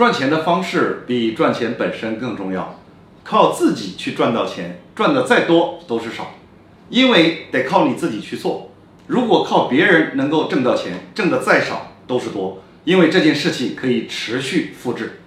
赚钱的方式比赚钱本身更重要。靠自己去赚到钱赚的再多都是少。因为得靠你自己去做。如果靠别人能够挣到钱挣的再少都是多因为这件事情可以持续复制。